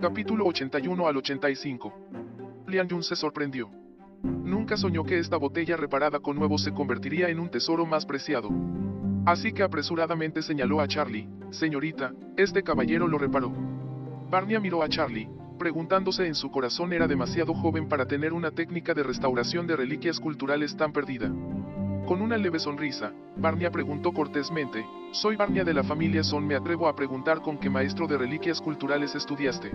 Capítulo 81 al 85. Lian Yun se sorprendió. Nunca soñó que esta botella reparada con nuevo se convertiría en un tesoro más preciado. Así que apresuradamente señaló a Charlie, señorita, este caballero lo reparó. Barnia miró a Charlie, preguntándose en su corazón era demasiado joven para tener una técnica de restauración de reliquias culturales tan perdida. Con una leve sonrisa, Barnia preguntó cortésmente, soy Barnia de la familia Son, me atrevo a preguntar con qué maestro de reliquias culturales estudiaste.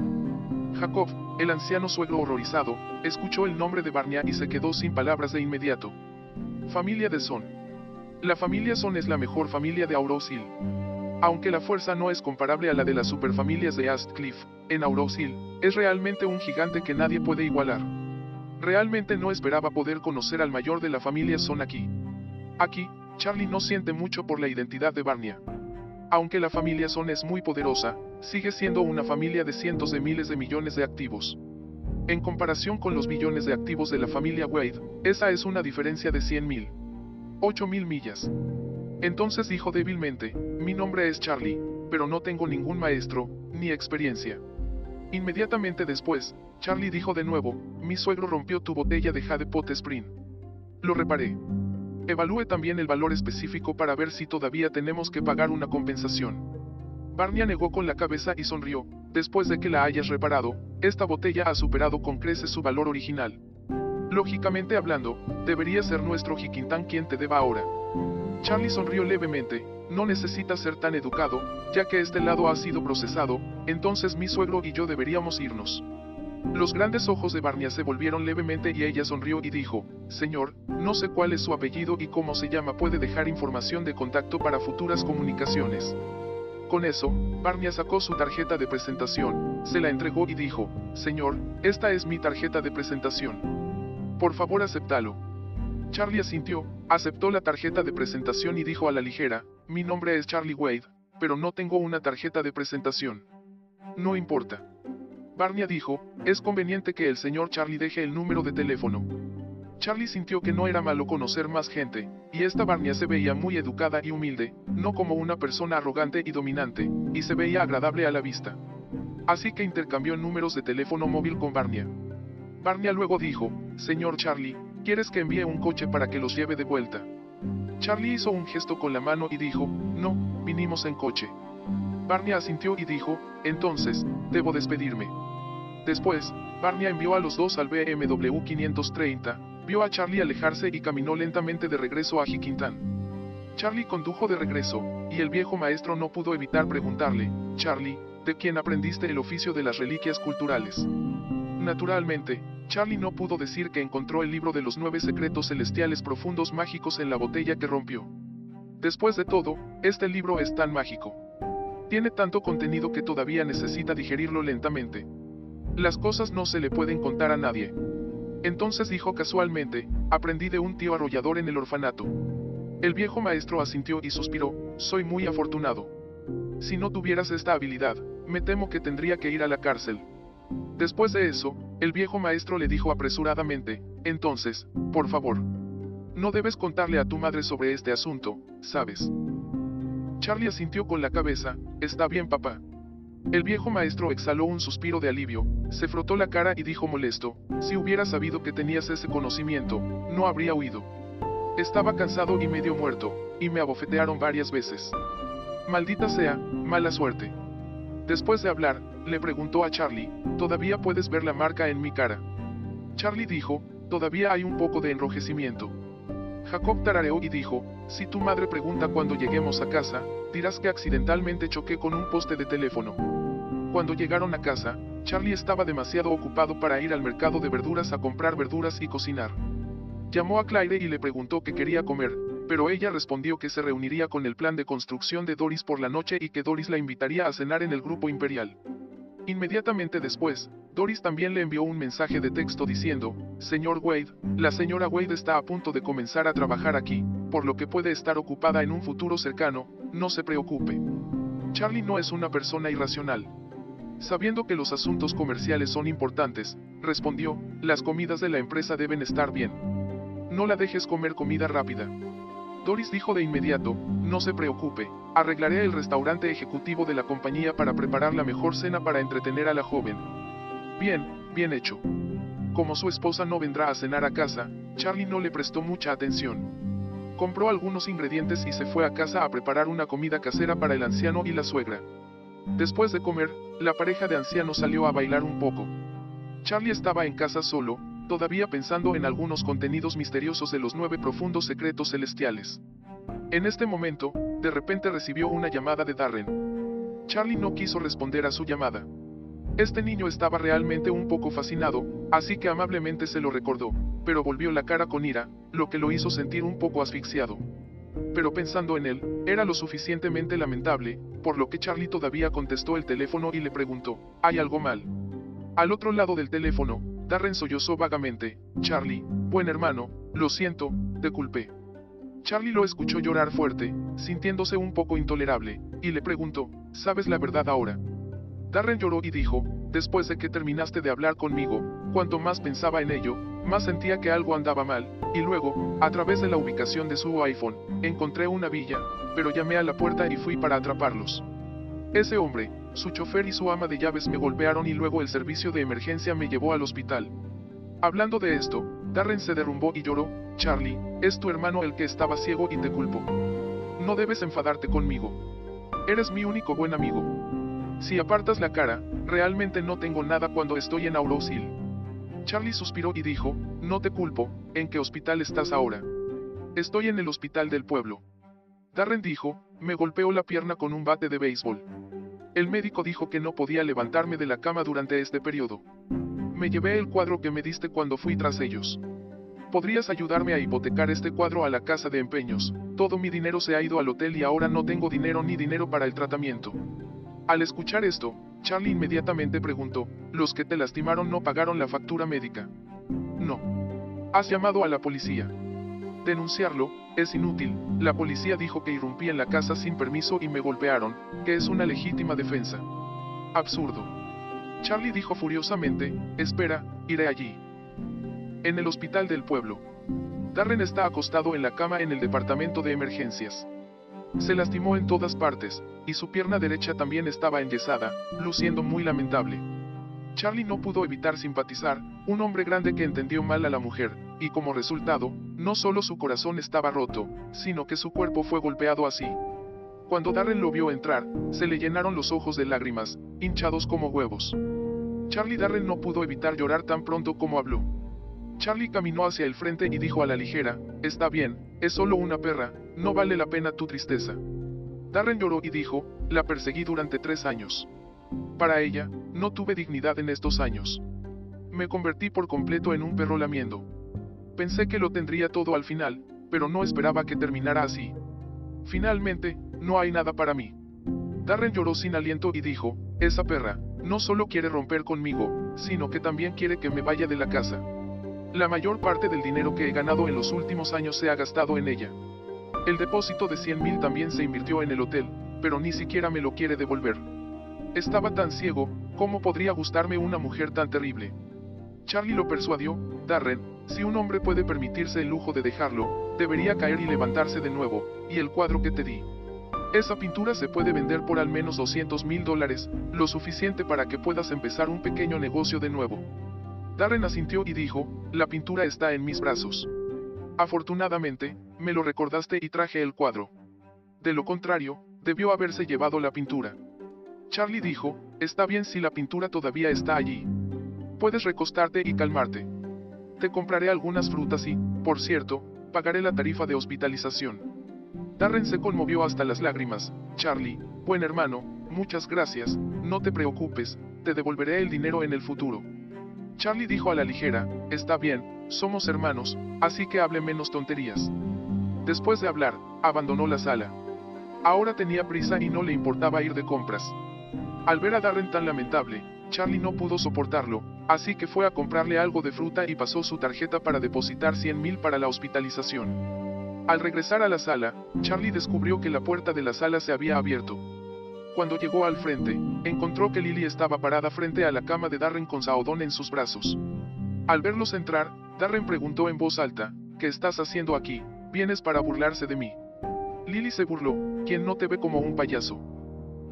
Jacob, el anciano suegro horrorizado, escuchó el nombre de Barnia y se quedó sin palabras de inmediato. Familia de Son. La familia Son es la mejor familia de Aurosil. Aunque la fuerza no es comparable a la de las superfamilias de Astcliff, en Aurosil, es realmente un gigante que nadie puede igualar. Realmente no esperaba poder conocer al mayor de la familia Son aquí. Aquí, Charlie no siente mucho por la identidad de Barnia. Aunque la familia Son es muy poderosa, sigue siendo una familia de cientos de miles de millones de activos. En comparación con los millones de activos de la familia Wade, esa es una diferencia de 100 mil. 8 mil millas. Entonces dijo débilmente, mi nombre es Charlie, pero no tengo ningún maestro, ni experiencia. Inmediatamente después, Charlie dijo de nuevo, mi suegro rompió tu botella de Jade Pot Spring. Lo reparé. Evalúe también el valor específico para ver si todavía tenemos que pagar una compensación. Barnia negó con la cabeza y sonrió, después de que la hayas reparado, esta botella ha superado con creces su valor original. Lógicamente hablando, debería ser nuestro Jiquintán quien te deba ahora. Charlie sonrió levemente, no necesita ser tan educado, ya que este lado ha sido procesado, entonces mi suegro y yo deberíamos irnos. Los grandes ojos de Barnia se volvieron levemente y ella sonrió y dijo, Señor, no sé cuál es su apellido y cómo se llama, puede dejar información de contacto para futuras comunicaciones. Con eso, Barnia sacó su tarjeta de presentación, se la entregó y dijo, Señor, esta es mi tarjeta de presentación. Por favor aceptalo. Charlie asintió, aceptó la tarjeta de presentación y dijo a la ligera, mi nombre es Charlie Wade, pero no tengo una tarjeta de presentación. No importa. Barnia dijo, es conveniente que el señor Charlie deje el número de teléfono. Charlie sintió que no era malo conocer más gente, y esta Barnia se veía muy educada y humilde, no como una persona arrogante y dominante, y se veía agradable a la vista. Así que intercambió números de teléfono móvil con Barnia. Barnia luego dijo, Señor Charlie, ¿quieres que envíe un coche para que los lleve de vuelta? Charlie hizo un gesto con la mano y dijo, no, vinimos en coche. Barnia asintió y dijo, entonces, debo despedirme. Después, Barnia envió a los dos al BMW 530, vio a Charlie alejarse y caminó lentamente de regreso a Jiquintán. Charlie condujo de regreso, y el viejo maestro no pudo evitar preguntarle, Charlie, ¿de quién aprendiste el oficio de las reliquias culturales? Naturalmente, Charlie no pudo decir que encontró el libro de los nueve secretos celestiales profundos mágicos en la botella que rompió. Después de todo, este libro es tan mágico. Tiene tanto contenido que todavía necesita digerirlo lentamente. Las cosas no se le pueden contar a nadie. Entonces dijo casualmente, aprendí de un tío arrollador en el orfanato. El viejo maestro asintió y suspiró, soy muy afortunado. Si no tuvieras esta habilidad, me temo que tendría que ir a la cárcel. Después de eso, el viejo maestro le dijo apresuradamente, entonces, por favor. No debes contarle a tu madre sobre este asunto, ¿sabes? Charlie asintió con la cabeza, está bien papá. El viejo maestro exhaló un suspiro de alivio, se frotó la cara y dijo molesto, si hubiera sabido que tenías ese conocimiento, no habría huido. Estaba cansado y medio muerto, y me abofetearon varias veces. Maldita sea, mala suerte. Después de hablar, le preguntó a Charlie, ¿todavía puedes ver la marca en mi cara? Charlie dijo, todavía hay un poco de enrojecimiento. Jacob tarareó y dijo, si tu madre pregunta cuando lleguemos a casa, dirás que accidentalmente choqué con un poste de teléfono. Cuando llegaron a casa, Charlie estaba demasiado ocupado para ir al mercado de verduras a comprar verduras y cocinar. Llamó a Claire y le preguntó qué quería comer, pero ella respondió que se reuniría con el plan de construcción de Doris por la noche y que Doris la invitaría a cenar en el grupo imperial. Inmediatamente después, Doris también le envió un mensaje de texto diciendo, Señor Wade, la señora Wade está a punto de comenzar a trabajar aquí, por lo que puede estar ocupada en un futuro cercano, no se preocupe. Charlie no es una persona irracional. Sabiendo que los asuntos comerciales son importantes, respondió, las comidas de la empresa deben estar bien. No la dejes comer comida rápida. Doris dijo de inmediato, no se preocupe, Arreglaré el restaurante ejecutivo de la compañía para preparar la mejor cena para entretener a la joven. Bien, bien hecho. Como su esposa no vendrá a cenar a casa, Charlie no le prestó mucha atención. Compró algunos ingredientes y se fue a casa a preparar una comida casera para el anciano y la suegra. Después de comer, la pareja de ancianos salió a bailar un poco. Charlie estaba en casa solo, todavía pensando en algunos contenidos misteriosos de los nueve profundos secretos celestiales. En este momento, de repente recibió una llamada de Darren. Charlie no quiso responder a su llamada. Este niño estaba realmente un poco fascinado, así que amablemente se lo recordó, pero volvió la cara con ira, lo que lo hizo sentir un poco asfixiado. Pero pensando en él, era lo suficientemente lamentable, por lo que Charlie todavía contestó el teléfono y le preguntó, ¿hay algo mal? Al otro lado del teléfono, Darren sollozó vagamente, Charlie, buen hermano, lo siento, te culpé. Charlie lo escuchó llorar fuerte, sintiéndose un poco intolerable, y le preguntó, ¿sabes la verdad ahora? Darren lloró y dijo, después de que terminaste de hablar conmigo, cuanto más pensaba en ello, más sentía que algo andaba mal, y luego, a través de la ubicación de su iPhone, encontré una villa, pero llamé a la puerta y fui para atraparlos. Ese hombre, su chofer y su ama de llaves me golpearon y luego el servicio de emergencia me llevó al hospital. Hablando de esto, Darren se derrumbó y lloró, Charlie, es tu hermano el que estaba ciego y te culpo. No debes enfadarte conmigo. Eres mi único buen amigo. Si apartas la cara, realmente no tengo nada cuando estoy en Aurosil. Charlie suspiró y dijo, no te culpo, ¿en qué hospital estás ahora? Estoy en el hospital del pueblo. Darren dijo, me golpeó la pierna con un bate de béisbol. El médico dijo que no podía levantarme de la cama durante este periodo. Me llevé el cuadro que me diste cuando fui tras ellos. ¿Podrías ayudarme a hipotecar este cuadro a la casa de empeños? Todo mi dinero se ha ido al hotel y ahora no tengo dinero ni dinero para el tratamiento. Al escuchar esto, Charlie inmediatamente preguntó, ¿los que te lastimaron no pagaron la factura médica? No. Has llamado a la policía. Denunciarlo, es inútil, la policía dijo que irrumpí en la casa sin permiso y me golpearon, que es una legítima defensa. Absurdo. Charlie dijo furiosamente, espera, iré allí. En el hospital del pueblo. Darren está acostado en la cama en el departamento de emergencias. Se lastimó en todas partes, y su pierna derecha también estaba enyesada, luciendo muy lamentable. Charlie no pudo evitar simpatizar, un hombre grande que entendió mal a la mujer, y como resultado, no solo su corazón estaba roto, sino que su cuerpo fue golpeado así. Cuando Darren lo vio entrar, se le llenaron los ojos de lágrimas, hinchados como huevos. Charlie Darren no pudo evitar llorar tan pronto como habló. Charlie caminó hacia el frente y dijo a la ligera, está bien, es solo una perra, no vale la pena tu tristeza. Darren lloró y dijo, la perseguí durante tres años. Para ella, no tuve dignidad en estos años. Me convertí por completo en un perro lamiendo. Pensé que lo tendría todo al final, pero no esperaba que terminara así. Finalmente, no hay nada para mí. Darren lloró sin aliento y dijo, esa perra, no solo quiere romper conmigo, sino que también quiere que me vaya de la casa. La mayor parte del dinero que he ganado en los últimos años se ha gastado en ella. El depósito de 100 mil también se invirtió en el hotel, pero ni siquiera me lo quiere devolver. Estaba tan ciego, ¿cómo podría gustarme una mujer tan terrible? Charlie lo persuadió, Darren, si un hombre puede permitirse el lujo de dejarlo, debería caer y levantarse de nuevo, y el cuadro que te di. Esa pintura se puede vender por al menos 200 mil dólares, lo suficiente para que puedas empezar un pequeño negocio de nuevo. Darren asintió y dijo, la pintura está en mis brazos. Afortunadamente, me lo recordaste y traje el cuadro. De lo contrario, debió haberse llevado la pintura. Charlie dijo, está bien si la pintura todavía está allí. Puedes recostarte y calmarte. Te compraré algunas frutas y, por cierto, pagaré la tarifa de hospitalización. Darren se conmovió hasta las lágrimas. Charlie, buen hermano, muchas gracias, no te preocupes, te devolveré el dinero en el futuro. Charlie dijo a la ligera, está bien, somos hermanos, así que hable menos tonterías. Después de hablar, abandonó la sala. Ahora tenía prisa y no le importaba ir de compras. Al ver a Darren tan lamentable, Charlie no pudo soportarlo, así que fue a comprarle algo de fruta y pasó su tarjeta para depositar 100 mil para la hospitalización. Al regresar a la sala, Charlie descubrió que la puerta de la sala se había abierto. Cuando llegó al frente, encontró que Lily estaba parada frente a la cama de Darren con Saodón en sus brazos. Al verlos entrar, Darren preguntó en voz alta, ¿qué estás haciendo aquí? ¿Vienes para burlarse de mí? Lily se burló, quien no te ve como un payaso.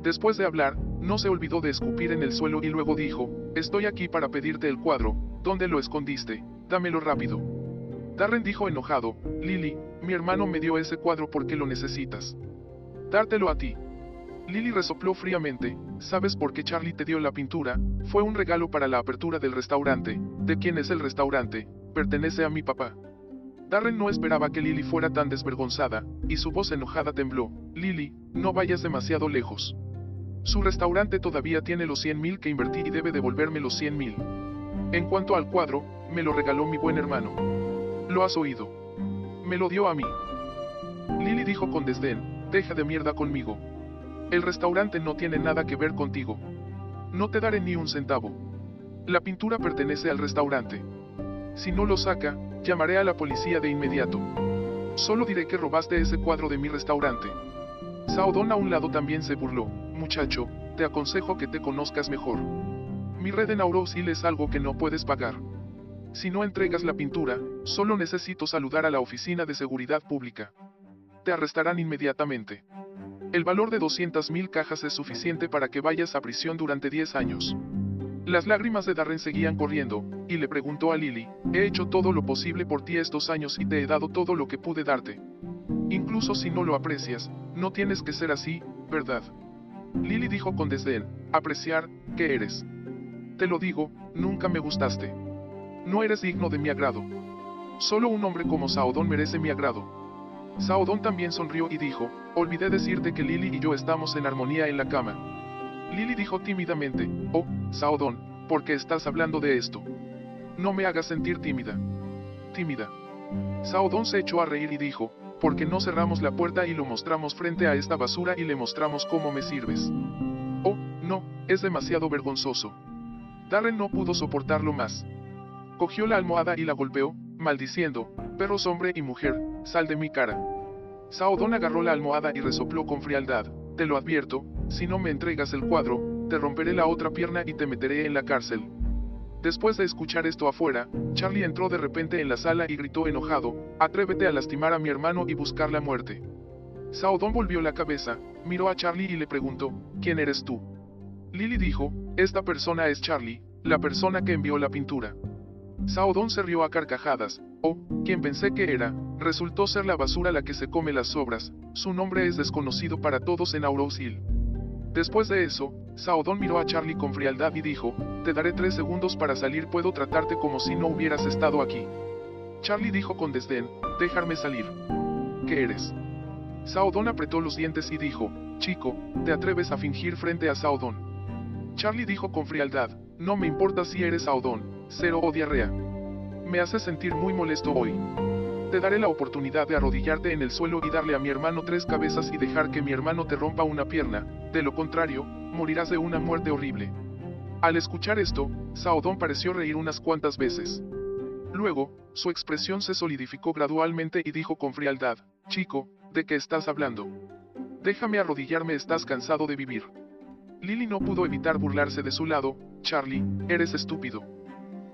Después de hablar, no se olvidó de escupir en el suelo y luego dijo, estoy aquí para pedirte el cuadro, ¿dónde lo escondiste? Dámelo rápido. Darren dijo enojado, Lily, mi hermano me dio ese cuadro porque lo necesitas. Dártelo a ti. Lily resopló fríamente, ¿sabes por qué Charlie te dio la pintura? Fue un regalo para la apertura del restaurante. ¿De quién es el restaurante? Pertenece a mi papá. Darren no esperaba que Lily fuera tan desvergonzada, y su voz enojada tembló. Lily, no vayas demasiado lejos. Su restaurante todavía tiene los 100 mil que invertí y debe devolverme los 100 mil. En cuanto al cuadro, me lo regaló mi buen hermano. Lo has oído. Me lo dio a mí. Lily dijo con desdén, deja de mierda conmigo. El restaurante no tiene nada que ver contigo. No te daré ni un centavo. La pintura pertenece al restaurante. Si no lo saca, llamaré a la policía de inmediato. Solo diré que robaste ese cuadro de mi restaurante. Saudon a un lado también se burló. Muchacho, te aconsejo que te conozcas mejor. Mi red en Aurosil es algo que no puedes pagar. Si no entregas la pintura, solo necesito saludar a la oficina de seguridad pública. Te arrestarán inmediatamente. El valor de 200.000 cajas es suficiente para que vayas a prisión durante 10 años. Las lágrimas de Darren seguían corriendo, y le preguntó a Lily, he hecho todo lo posible por ti estos años y te he dado todo lo que pude darte. Incluso si no lo aprecias, no tienes que ser así, ¿verdad? Lily dijo con desdén, apreciar, ¿qué eres? Te lo digo, nunca me gustaste. No eres digno de mi agrado. Solo un hombre como Saodón merece mi agrado. Saodón también sonrió y dijo, olvidé decirte que Lily y yo estamos en armonía en la cama. Lily dijo tímidamente, oh, Saodón, ¿por qué estás hablando de esto? No me hagas sentir tímida. Tímida. Saodón se echó a reír y dijo, porque no cerramos la puerta y lo mostramos frente a esta basura y le mostramos cómo me sirves. Oh, no, es demasiado vergonzoso. Darren no pudo soportarlo más. Cogió la almohada y la golpeó, maldiciendo, perros hombre y mujer, sal de mi cara. Saodón agarró la almohada y resopló con frialdad, te lo advierto, si no me entregas el cuadro, te romperé la otra pierna y te meteré en la cárcel. Después de escuchar esto afuera, Charlie entró de repente en la sala y gritó enojado, Atrévete a lastimar a mi hermano y buscar la muerte. Saudon volvió la cabeza, miró a Charlie y le preguntó, ¿quién eres tú? Lily dijo, esta persona es Charlie, la persona que envió la pintura. Saudon se rió a carcajadas, oh, quien pensé que era, resultó ser la basura la que se come las sobras, su nombre es desconocido para todos en Aurosil. Después de eso, Saodón miró a Charlie con frialdad y dijo, te daré tres segundos para salir, puedo tratarte como si no hubieras estado aquí. Charlie dijo con desdén, dejarme salir. ¿Qué eres? Saodón apretó los dientes y dijo, chico, ¿te atreves a fingir frente a Saodón? Charlie dijo con frialdad, no me importa si eres Saodón, cero o diarrea. Me hace sentir muy molesto hoy. Te daré la oportunidad de arrodillarte en el suelo y darle a mi hermano tres cabezas y dejar que mi hermano te rompa una pierna, de lo contrario, morirás de una muerte horrible. Al escuchar esto, Saodón pareció reír unas cuantas veces. Luego, su expresión se solidificó gradualmente y dijo con frialdad, Chico, ¿de qué estás hablando? Déjame arrodillarme, estás cansado de vivir. Lily no pudo evitar burlarse de su lado, Charlie, eres estúpido.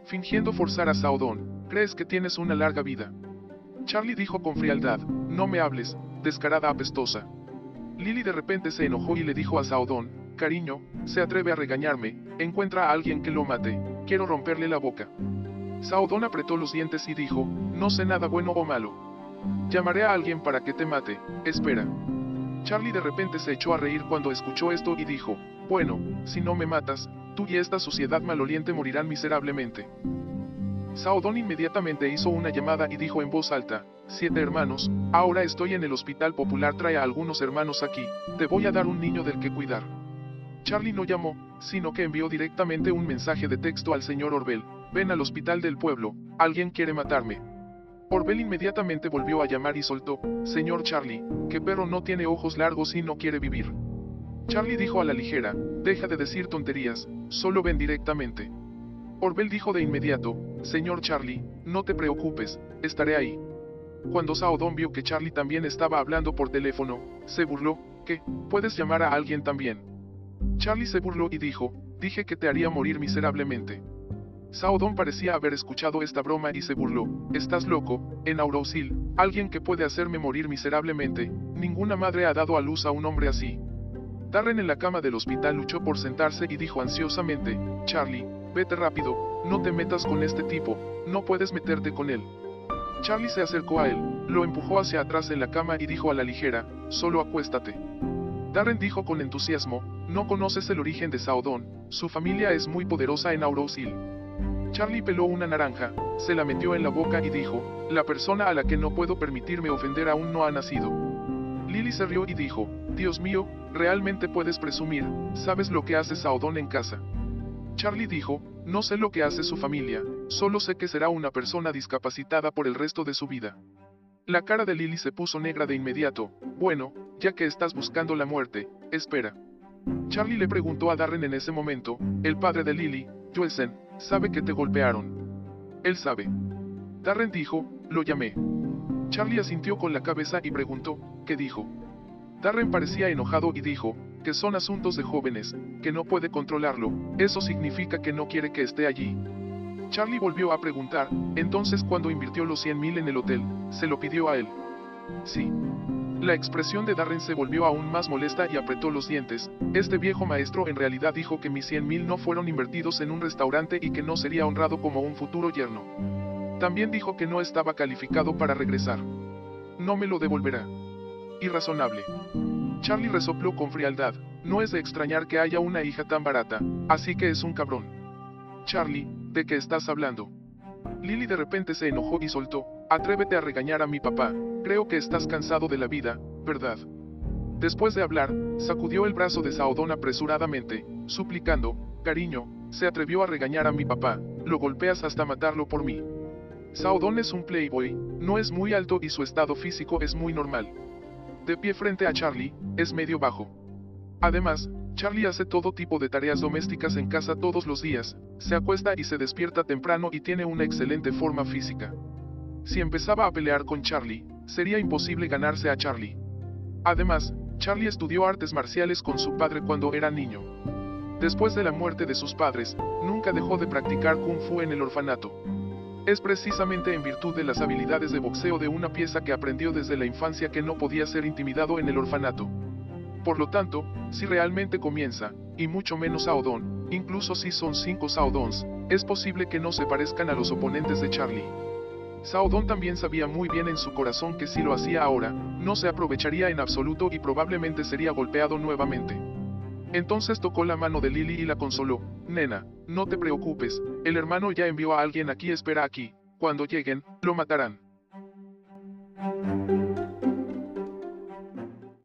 Fingiendo forzar a Saodón, crees que tienes una larga vida. Charlie dijo con frialdad, no me hables, descarada apestosa. Lily de repente se enojó y le dijo a Saodón, cariño, se atreve a regañarme, encuentra a alguien que lo mate, quiero romperle la boca. Saodón apretó los dientes y dijo, no sé nada bueno o malo. Llamaré a alguien para que te mate, espera. Charlie de repente se echó a reír cuando escuchó esto y dijo, bueno, si no me matas, tú y esta sociedad maloliente morirán miserablemente. Saodón inmediatamente hizo una llamada y dijo en voz alta, Siete hermanos, ahora estoy en el hospital popular, trae a algunos hermanos aquí, te voy a dar un niño del que cuidar. Charlie no llamó, sino que envió directamente un mensaje de texto al señor Orbel, ven al hospital del pueblo, alguien quiere matarme. Orbel inmediatamente volvió a llamar y soltó, Señor Charlie, que perro no tiene ojos largos y no quiere vivir. Charlie dijo a la ligera, deja de decir tonterías, solo ven directamente. Orbel dijo de inmediato, Señor Charlie, no te preocupes, estaré ahí. Cuando Saodón vio que Charlie también estaba hablando por teléfono, se burló, ¿qué? ¿Puedes llamar a alguien también? Charlie se burló y dijo, dije que te haría morir miserablemente. Saodon parecía haber escuchado esta broma y se burló. Estás loco, en Aurosil, alguien que puede hacerme morir miserablemente, ninguna madre ha dado a luz a un hombre así. Darren en la cama del hospital luchó por sentarse y dijo ansiosamente, Charlie, vete rápido, no te metas con este tipo, no puedes meterte con él. Charlie se acercó a él, lo empujó hacia atrás en la cama y dijo a la ligera, solo acuéstate. Darren dijo con entusiasmo, no conoces el origen de Saodon, su familia es muy poderosa en Aurosil. Charlie peló una naranja, se la metió en la boca y dijo, la persona a la que no puedo permitirme ofender aún no ha nacido. Lily se rió y dijo, Dios mío, realmente puedes presumir, sabes lo que hace Saodon en casa. Charlie dijo, no sé lo que hace su familia, solo sé que será una persona discapacitada por el resto de su vida. La cara de Lily se puso negra de inmediato, bueno, ya que estás buscando la muerte, espera. Charlie le preguntó a Darren en ese momento, el padre de Lily, Joelsen, sabe que te golpearon. Él sabe. Darren dijo, lo llamé. Charlie asintió con la cabeza y preguntó, ¿qué dijo? Darren parecía enojado y dijo, que son asuntos de jóvenes, que no puede controlarlo, eso significa que no quiere que esté allí. Charlie volvió a preguntar, entonces cuando invirtió los 100 mil en el hotel, ¿se lo pidió a él? Sí. La expresión de Darren se volvió aún más molesta y apretó los dientes. Este viejo maestro en realidad dijo que mis 100 mil no fueron invertidos en un restaurante y que no sería honrado como un futuro yerno. También dijo que no estaba calificado para regresar. No me lo devolverá. Irrazonable. Charlie resopló con frialdad. No es de extrañar que haya una hija tan barata, así que es un cabrón. Charlie, ¿de qué estás hablando? Lily de repente se enojó y soltó, atrévete a regañar a mi papá, creo que estás cansado de la vida, ¿verdad? Después de hablar, sacudió el brazo de Saodón apresuradamente, suplicando, cariño, se atrevió a regañar a mi papá, lo golpeas hasta matarlo por mí. Saodón es un playboy, no es muy alto y su estado físico es muy normal. De pie frente a Charlie, es medio bajo. Además, Charlie hace todo tipo de tareas domésticas en casa todos los días, se acuesta y se despierta temprano y tiene una excelente forma física. Si empezaba a pelear con Charlie, sería imposible ganarse a Charlie. Además, Charlie estudió artes marciales con su padre cuando era niño. Después de la muerte de sus padres, nunca dejó de practicar kung fu en el orfanato. Es precisamente en virtud de las habilidades de boxeo de una pieza que aprendió desde la infancia que no podía ser intimidado en el orfanato. Por lo tanto, si realmente comienza, y mucho menos Saodon, incluso si son cinco Saodons, es posible que no se parezcan a los oponentes de Charlie. Saodon también sabía muy bien en su corazón que si lo hacía ahora, no se aprovecharía en absoluto y probablemente sería golpeado nuevamente. Entonces tocó la mano de Lily y la consoló, Nena, no te preocupes, el hermano ya envió a alguien aquí, espera aquí, cuando lleguen, lo matarán.